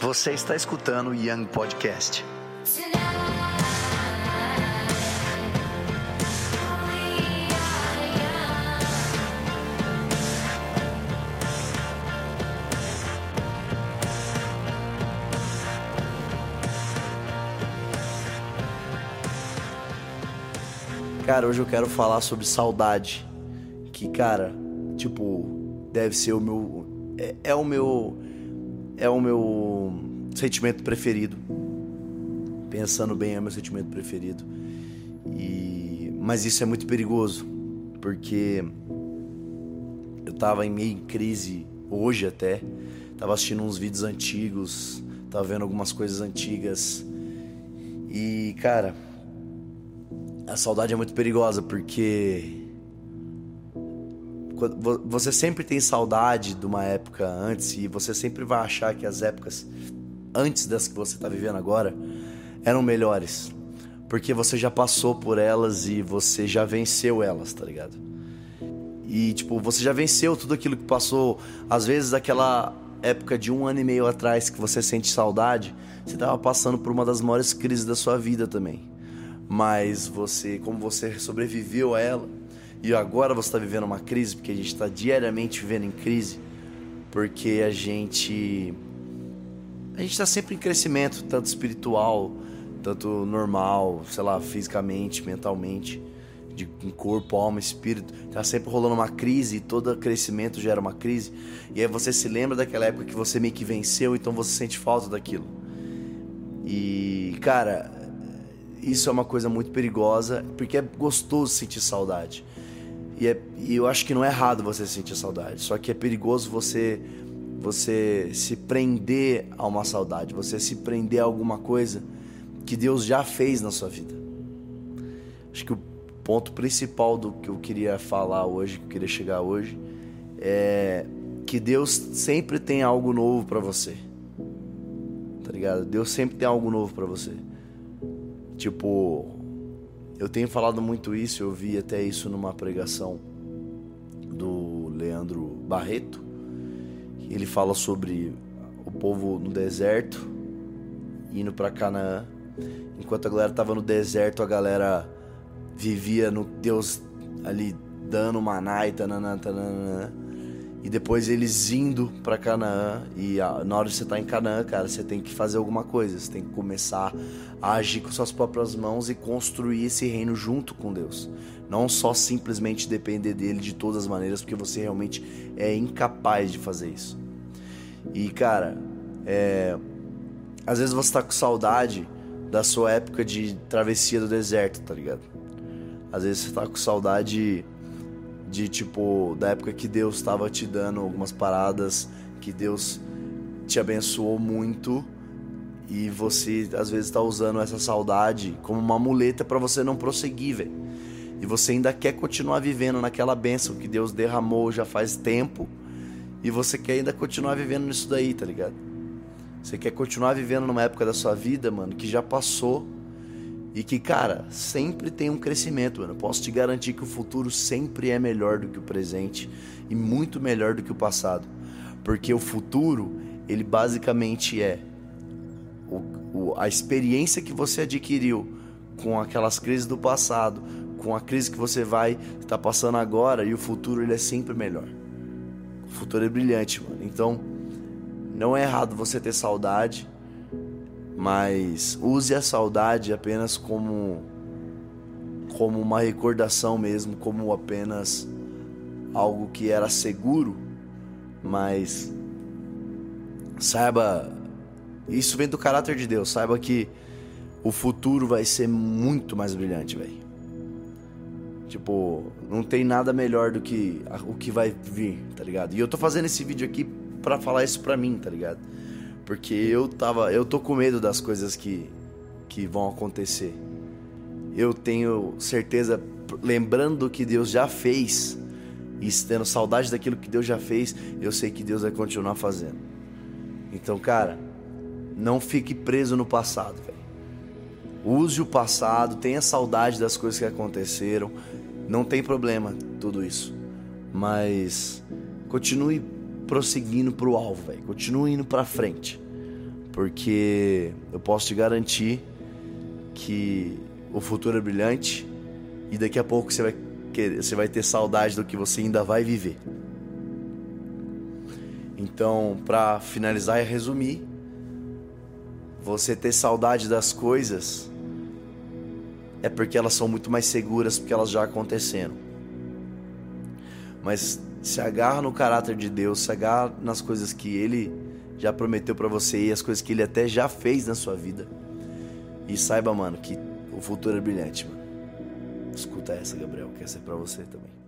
Você está escutando o Young Podcast. Cara, hoje eu quero falar sobre saudade. Que, cara, tipo, deve ser o meu. É, é o meu. É o meu sentimento preferido. Pensando bem, é meu sentimento preferido. E, mas isso é muito perigoso, porque eu tava em meio em crise hoje até. Tava assistindo uns vídeos antigos, tava vendo algumas coisas antigas. E, cara, a saudade é muito perigosa porque você sempre tem saudade de uma época antes e você sempre vai achar que as épocas antes das que você está vivendo agora eram melhores. Porque você já passou por elas e você já venceu elas, tá ligado? E, tipo, você já venceu tudo aquilo que passou. Às vezes, aquela época de um ano e meio atrás que você sente saudade, você tava passando por uma das maiores crises da sua vida também mas você, como você sobreviveu a ela e agora você está vivendo uma crise, porque a gente está diariamente vivendo em crise, porque a gente a gente está sempre em crescimento, tanto espiritual, tanto normal, sei lá, fisicamente, mentalmente, de corpo, alma, espírito, tá sempre rolando uma crise e todo crescimento gera uma crise. E aí você se lembra daquela época que você meio que venceu, então você sente falta daquilo. E, cara, isso é uma coisa muito perigosa, porque é gostoso sentir saudade. E, é, e, eu acho que não é errado você sentir saudade, só que é perigoso você você se prender a uma saudade, você se prender a alguma coisa que Deus já fez na sua vida. Acho que o ponto principal do que eu queria falar hoje, que eu queria chegar hoje, é que Deus sempre tem algo novo para você. Tá ligado? Deus sempre tem algo novo para você. Tipo, eu tenho falado muito isso, eu vi até isso numa pregação do Leandro Barreto. Ele fala sobre o povo no deserto indo para Canaã. Enquanto a galera tava no deserto, a galera vivia no Deus ali dando maná e tananã, tananã. E depois eles indo para Canaã. E na hora de você tá em Canaã, cara, você tem que fazer alguma coisa. Você tem que começar a agir com suas próprias mãos e construir esse reino junto com Deus. Não só simplesmente depender dele de todas as maneiras, porque você realmente é incapaz de fazer isso. E, cara, é... às vezes você tá com saudade da sua época de travessia do deserto, tá ligado? Às vezes você tá com saudade de tipo da época que Deus estava te dando algumas paradas, que Deus te abençoou muito e você às vezes está usando essa saudade como uma muleta para você não prosseguir, velho. E você ainda quer continuar vivendo naquela bênção que Deus derramou já faz tempo e você quer ainda continuar vivendo nisso daí, tá ligado? Você quer continuar vivendo numa época da sua vida, mano, que já passou e que, cara, sempre tem um crescimento, mano. Eu posso te garantir que o futuro sempre é melhor do que o presente e muito melhor do que o passado. Porque o futuro, ele basicamente é o, o, a experiência que você adquiriu com aquelas crises do passado, com a crise que você vai estar tá passando agora, e o futuro ele é sempre melhor. O futuro é brilhante, mano. Então, não é errado você ter saudade mas use a saudade apenas como como uma recordação mesmo, como apenas algo que era seguro, mas saiba isso vem do caráter de Deus, saiba que o futuro vai ser muito mais brilhante, velho. Tipo, não tem nada melhor do que o que vai vir, tá ligado? E eu tô fazendo esse vídeo aqui para falar isso pra mim, tá ligado? Porque eu tava, eu tô com medo das coisas que que vão acontecer. Eu tenho certeza, lembrando que Deus já fez e tendo saudade daquilo que Deus já fez, eu sei que Deus vai continuar fazendo. Então, cara, não fique preso no passado, velho. Use o passado, tenha saudade das coisas que aconteceram. Não tem problema tudo isso. Mas continue prosseguindo pro alvo, velho. Continue indo pra frente. Porque eu posso te garantir que o futuro é brilhante e daqui a pouco você vai querer, você vai ter saudade do que você ainda vai viver. Então, para finalizar e resumir, você ter saudade das coisas é porque elas são muito mais seguras porque elas já aconteceram. Mas se agarra no caráter de Deus, se agarra nas coisas que ele já prometeu para você e as coisas que ele até já fez na sua vida. E saiba, mano, que o futuro é brilhante, mano. Escuta essa, Gabriel, que essa é pra você também.